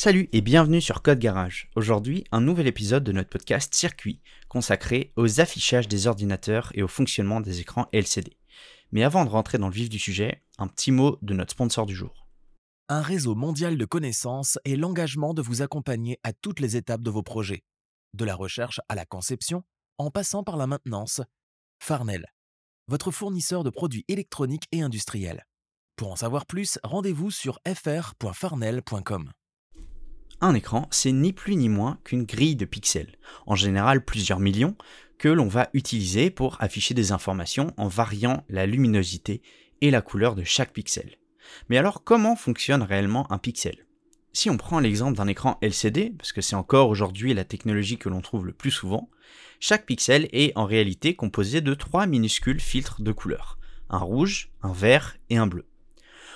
Salut et bienvenue sur Code Garage. Aujourd'hui, un nouvel épisode de notre podcast Circuit consacré aux affichages des ordinateurs et au fonctionnement des écrans LCD. Mais avant de rentrer dans le vif du sujet, un petit mot de notre sponsor du jour. Un réseau mondial de connaissances et l'engagement de vous accompagner à toutes les étapes de vos projets, de la recherche à la conception, en passant par la maintenance. Farnell, votre fournisseur de produits électroniques et industriels. Pour en savoir plus, rendez-vous sur fr.farnell.com. Un écran, c'est ni plus ni moins qu'une grille de pixels, en général plusieurs millions, que l'on va utiliser pour afficher des informations en variant la luminosité et la couleur de chaque pixel. Mais alors comment fonctionne réellement un pixel? Si on prend l'exemple d'un écran LCD, parce que c'est encore aujourd'hui la technologie que l'on trouve le plus souvent, chaque pixel est en réalité composé de trois minuscules filtres de couleurs, un rouge, un vert et un bleu.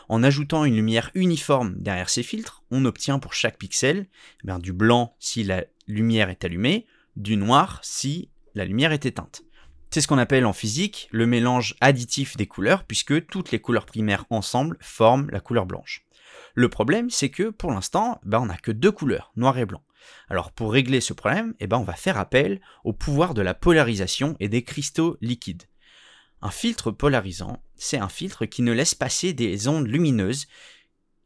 En ajoutant une lumière uniforme derrière ces filtres, on obtient pour chaque pixel eh du blanc si la lumière est allumée, du noir si la lumière est éteinte. C'est ce qu'on appelle en physique le mélange additif des couleurs, puisque toutes les couleurs primaires ensemble forment la couleur blanche. Le problème, c'est que pour l'instant, ben, on n'a que deux couleurs, noir et blanc. Alors pour régler ce problème, eh ben, on va faire appel au pouvoir de la polarisation et des cristaux liquides. Un filtre polarisant, c'est un filtre qui ne laisse passer des ondes lumineuses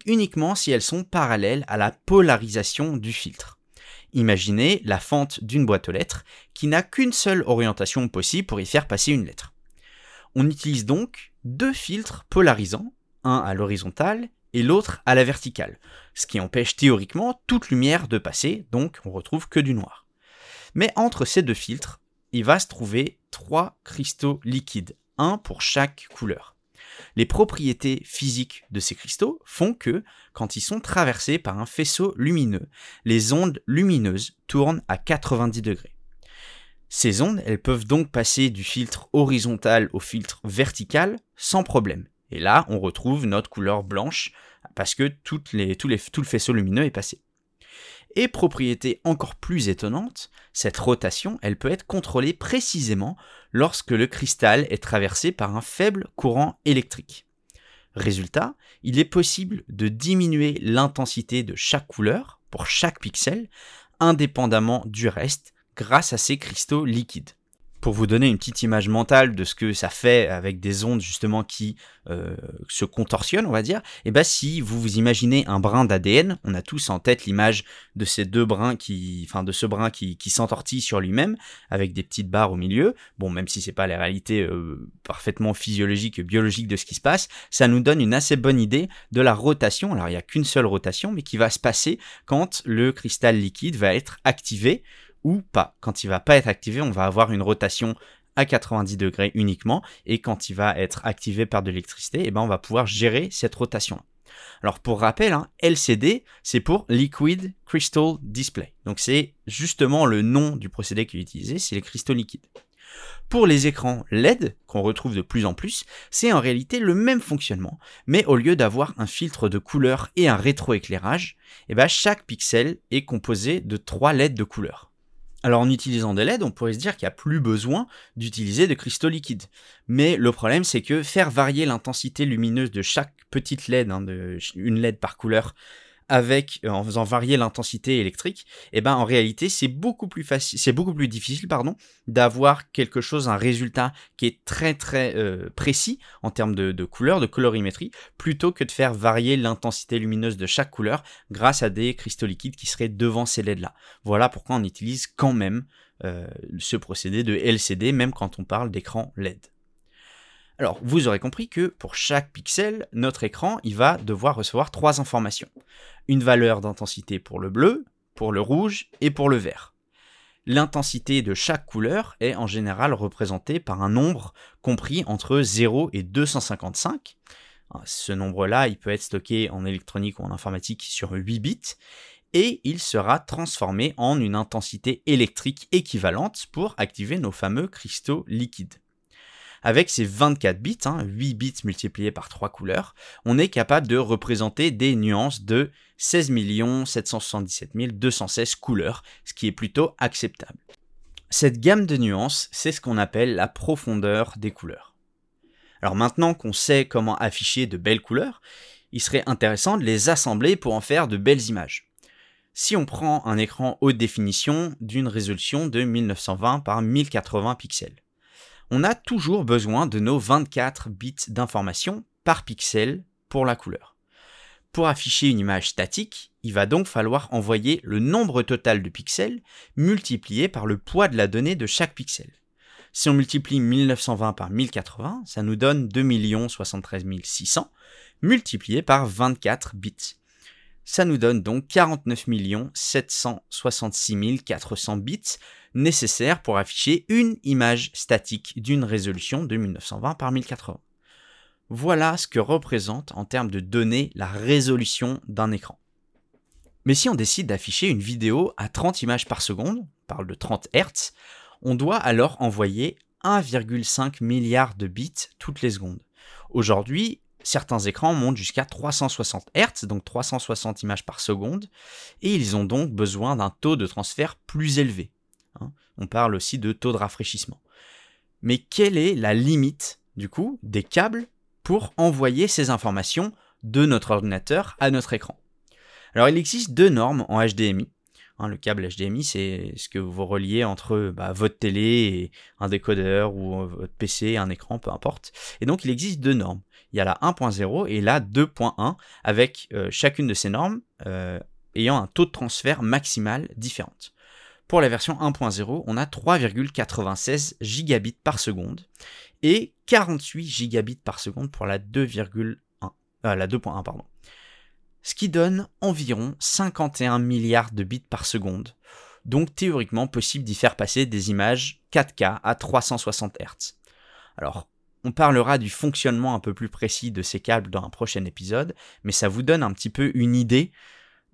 uniquement si elles sont parallèles à la polarisation du filtre. Imaginez la fente d'une boîte aux lettres qui n'a qu'une seule orientation possible pour y faire passer une lettre. On utilise donc deux filtres polarisants, un à l'horizontale et l'autre à la verticale, ce qui empêche théoriquement toute lumière de passer, donc on retrouve que du noir. Mais entre ces deux filtres, il va se trouver trois cristaux liquides, pour chaque couleur. Les propriétés physiques de ces cristaux font que, quand ils sont traversés par un faisceau lumineux, les ondes lumineuses tournent à 90 degrés. Ces ondes, elles peuvent donc passer du filtre horizontal au filtre vertical sans problème. Et là, on retrouve notre couleur blanche parce que tout le faisceau lumineux est passé. Et propriété encore plus étonnante, cette rotation, elle peut être contrôlée précisément lorsque le cristal est traversé par un faible courant électrique. Résultat, il est possible de diminuer l'intensité de chaque couleur pour chaque pixel, indépendamment du reste, grâce à ces cristaux liquides pour vous donner une petite image mentale de ce que ça fait avec des ondes justement qui euh, se contorsionnent, on va dire, et eh ben si vous vous imaginez un brin d'ADN, on a tous en tête l'image de ces deux brins qui, enfin de ce brin qui, qui s'entortille sur lui-même avec des petites barres au milieu. Bon, même si c'est pas la réalité euh, parfaitement physiologique, biologique de ce qui se passe, ça nous donne une assez bonne idée de la rotation. Alors il n'y a qu'une seule rotation, mais qui va se passer quand le cristal liquide va être activé ou pas. Quand il va pas être activé, on va avoir une rotation à 90 degrés uniquement, et quand il va être activé par de l'électricité, eh ben on va pouvoir gérer cette rotation. Alors pour rappel, hein, LCD, c'est pour Liquid Crystal Display. Donc c'est justement le nom du procédé qui est utilisé, c'est les cristaux liquides. Pour les écrans LED, qu'on retrouve de plus en plus, c'est en réalité le même fonctionnement, mais au lieu d'avoir un filtre de couleur et un rétroéclairage, eh ben chaque pixel est composé de trois LED de couleur. Alors en utilisant des LED, on pourrait se dire qu'il n'y a plus besoin d'utiliser de cristaux liquides. Mais le problème, c'est que faire varier l'intensité lumineuse de chaque petite LED, hein, une LED par couleur, avec euh, en faisant varier l'intensité électrique, eh ben en réalité c'est beaucoup plus facile, c'est beaucoup plus difficile pardon d'avoir quelque chose, un résultat qui est très très euh, précis en termes de, de couleur, de colorimétrie, plutôt que de faire varier l'intensité lumineuse de chaque couleur grâce à des cristaux liquides qui seraient devant ces LED là. Voilà pourquoi on utilise quand même euh, ce procédé de LCD même quand on parle d'écran LED. Alors, vous aurez compris que pour chaque pixel, notre écran, il va devoir recevoir trois informations. Une valeur d'intensité pour le bleu, pour le rouge et pour le vert. L'intensité de chaque couleur est en général représentée par un nombre compris entre 0 et 255. Ce nombre-là, il peut être stocké en électronique ou en informatique sur 8 bits et il sera transformé en une intensité électrique équivalente pour activer nos fameux cristaux liquides. Avec ces 24 bits, 8 hein, bits multipliés par 3 couleurs, on est capable de représenter des nuances de 16 777 216 couleurs, ce qui est plutôt acceptable. Cette gamme de nuances, c'est ce qu'on appelle la profondeur des couleurs. Alors maintenant qu'on sait comment afficher de belles couleurs, il serait intéressant de les assembler pour en faire de belles images. Si on prend un écran haute définition d'une résolution de 1920 par 1080 pixels, on a toujours besoin de nos 24 bits d'information par pixel pour la couleur. Pour afficher une image statique, il va donc falloir envoyer le nombre total de pixels multiplié par le poids de la donnée de chaque pixel. Si on multiplie 1920 par 1080, ça nous donne 2 073 600 multiplié par 24 bits. Ça nous donne donc 49 766 400 bits nécessaires pour afficher une image statique d'une résolution de 1920 par 1080. Voilà ce que représente en termes de données la résolution d'un écran. Mais si on décide d'afficher une vidéo à 30 images par seconde, on parle de 30 Hz, on doit alors envoyer 1,5 milliard de bits toutes les secondes. Aujourd'hui, certains écrans montent jusqu'à 360 Hz, donc 360 images par seconde, et ils ont donc besoin d'un taux de transfert plus élevé. Hein. On parle aussi de taux de rafraîchissement. Mais quelle est la limite, du coup, des câbles pour envoyer ces informations de notre ordinateur à notre écran? Alors il existe deux normes en HDMI. Hein, le câble HDMI, c'est ce que vous reliez entre bah, votre télé et un décodeur ou euh, votre PC, un écran, peu importe. Et donc, il existe deux normes. Il y a la 1.0 et la 2.1, avec euh, chacune de ces normes euh, ayant un taux de transfert maximal différent. Pour la version 1.0, on a 3,96 gigabits par seconde et 48 gigabits par seconde pour la 2,1, la 2.1 pardon ce qui donne environ 51 milliards de bits par seconde, donc théoriquement possible d'y faire passer des images 4K à 360 Hz. Alors, on parlera du fonctionnement un peu plus précis de ces câbles dans un prochain épisode, mais ça vous donne un petit peu une idée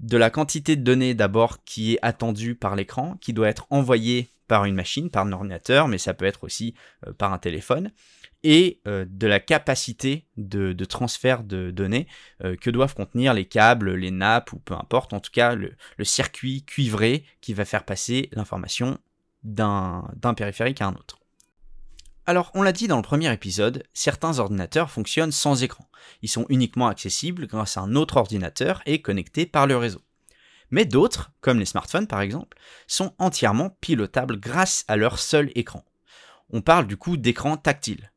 de la quantité de données d'abord qui est attendue par l'écran, qui doit être envoyée par une machine, par un ordinateur, mais ça peut être aussi euh, par un téléphone, et euh, de la capacité de, transfert de données euh, que doivent contenir les câbles, les nappes ou peu importe, en tout cas le, circuit cuivré qui va faire passer l'information d'un périphérique à un autre. Alors, on l'a dit dans le premier épisode, certains ordinateurs fonctionnent sans écran. Ils sont uniquement accessibles grâce à un autre ordinateur et connectés par le réseau. Mais d'autres, comme les smartphones par exemple, sont entièrement pilotables grâce à leur seul écran. On parle du coup d'écran tactile.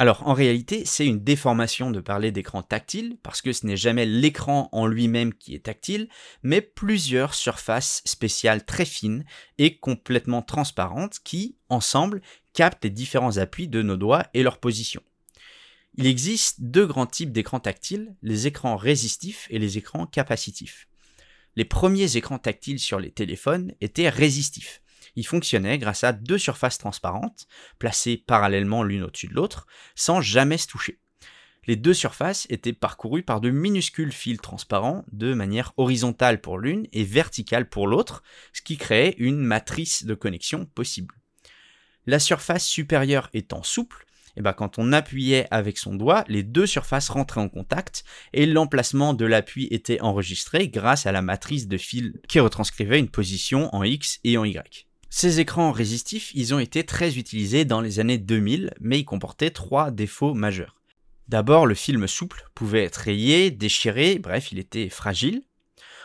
Alors en réalité, c'est une déformation de parler d'écran tactile, parce que ce n'est jamais l'écran en lui-même qui est tactile, mais plusieurs surfaces spéciales très fines et complètement transparentes qui, ensemble, captent les différents appuis de nos doigts et leur position. Il existe deux grands types d'écrans tactiles, les écrans résistifs et les écrans capacitifs. Les premiers écrans tactiles sur les téléphones étaient résistifs il fonctionnait grâce à deux surfaces transparentes, placées parallèlement l'une au-dessus de l'autre, sans jamais se toucher. Les deux surfaces étaient parcourues par de minuscules fils transparents de manière horizontale pour l'une et verticale pour l'autre, ce qui créait une matrice de connexion possible. La surface supérieure étant souple, et eh ben quand on appuyait avec son doigt, les deux surfaces rentraient en contact et l'emplacement de l'appui était enregistré grâce à la matrice de fils qui retranscrivait une position en X et en Y. Ces écrans résistifs, ils ont été très utilisés dans les années 2000, mais ils comportaient trois défauts majeurs. D'abord, le film souple pouvait être rayé, déchiré, bref, il était fragile.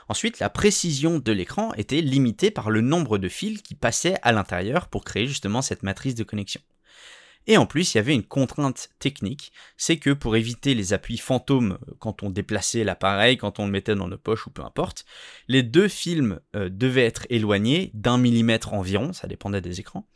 Ensuite, la précision de l'écran était limitée par le nombre de fils qui passaient à l'intérieur pour créer justement cette matrice de connexion. Et en plus, il y avait une contrainte technique, c'est que pour éviter les appuis fantômes euh, quand on déplaçait l'appareil, quand on le mettait dans nos poches ou peu importe, les deux films euh, devaient être éloignés d'un millimètre environ, ça dépendait des écrans,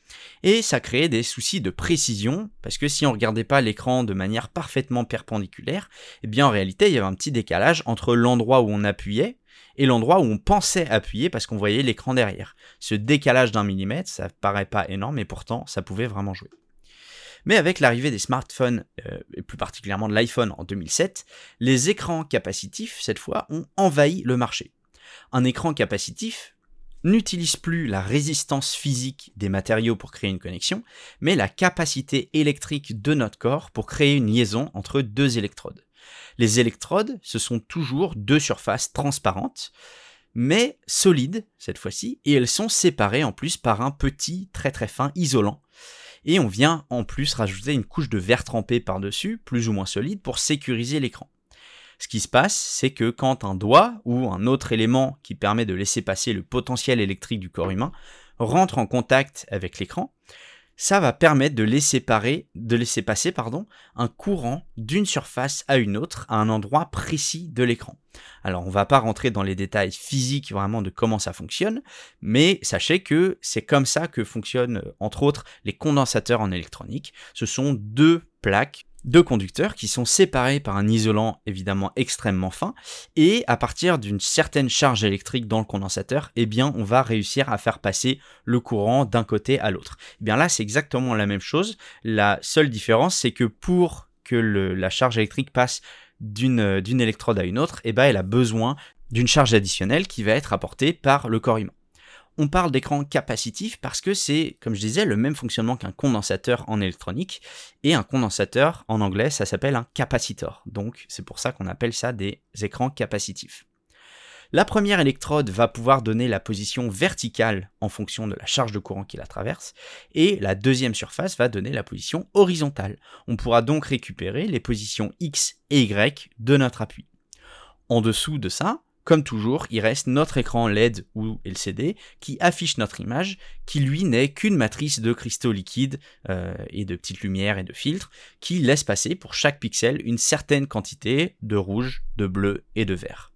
et ça créait des soucis de précision, parce que si on regardait pas l'écran de manière parfaitement perpendiculaire, eh bien en réalité il y avait un petit décalage entre l'endroit où on appuyait et l'endroit où on pensait appuyer parce qu'on voyait l'écran derrière. Ce décalage d'un millimètre, ça paraît pas énorme, mais pourtant ça pouvait vraiment jouer. Mais avec l'arrivée des smartphones, euh, et plus particulièrement de l'iPhone en 2007, les écrans capacitifs, cette fois, ont envahi le marché. Un écran capacitif n'utilise plus la résistance physique des matériaux pour créer une connexion, mais la capacité électrique de notre corps pour créer une liaison entre deux électrodes. Les électrodes, ce sont toujours deux surfaces transparentes, mais solides cette fois-ci, et elles sont séparées en plus par un petit, très très fin isolant et on vient en plus rajouter une couche de verre trempé par-dessus, plus ou moins solide, pour sécuriser l'écran. Ce qui se passe, c'est que quand un doigt ou un autre élément qui permet de laisser passer le potentiel électrique du corps humain rentre en contact avec l'écran, ça va permettre de laisser, passer un courant d'une surface à une autre à un endroit précis de l'écran. Alors on va pas rentrer dans les détails physiques vraiment de comment ça fonctionne, mais sachez que c'est comme ça que fonctionnent entre autres les condensateurs en électronique. Ce sont deux plaques deux conducteurs qui sont séparés par un isolant évidemment extrêmement fin et à partir d'une certaine charge électrique dans le condensateur, eh bien on va réussir à faire passer le courant d'un côté à l'autre. Eh bien là c'est exactement la même chose. La seule différence c'est que pour que la charge électrique passe d'une d'une électrode à une autre, eh bien elle a besoin d'une charge additionnelle qui va être apportée par le corps humain. On parle d'écran capacitif parce que c'est, comme je disais, le même fonctionnement qu'un condensateur en électronique. Et un condensateur, en anglais, ça s'appelle un capacitor. Donc c'est pour ça qu'on appelle ça des écrans capacitifs. La première électrode va pouvoir donner la position verticale en fonction de la charge de courant qui la traverse, et la deuxième surface va donner la position horizontale. On pourra donc récupérer les positions X et Y de notre appui. En dessous de ça, comme toujours, il reste notre écran LED ou LCD qui affiche notre image, qui lui n'est qu'une matrice de cristaux liquides euh, et de petites lumières et de filtres, qui laisse passer pour chaque pixel une certaine quantité de rouge, de bleu et de vert.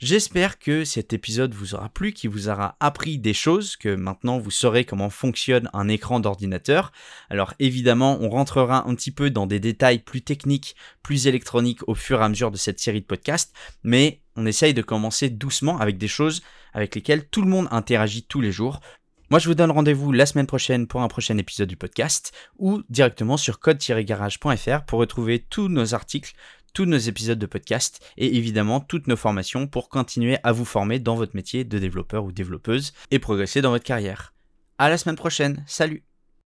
J'espère que cet épisode vous aura plu, qu'il vous aura appris des choses, que maintenant vous saurez comment fonctionne un écran d'ordinateur. Alors évidemment, on rentrera un petit peu dans des détails plus techniques, plus électroniques au fur et à mesure de cette série de podcasts, mais on essaye de commencer doucement avec des choses avec lesquelles tout le monde interagit tous les jours. Moi, je vous donne rendez-vous la semaine prochaine pour un prochain épisode du podcast ou directement sur code-garage.fr pour retrouver tous nos articles tous nos épisodes de podcast et évidemment toutes nos formations pour continuer à vous former dans votre métier de développeur ou développeuse et progresser dans votre carrière. À la semaine prochaine, salut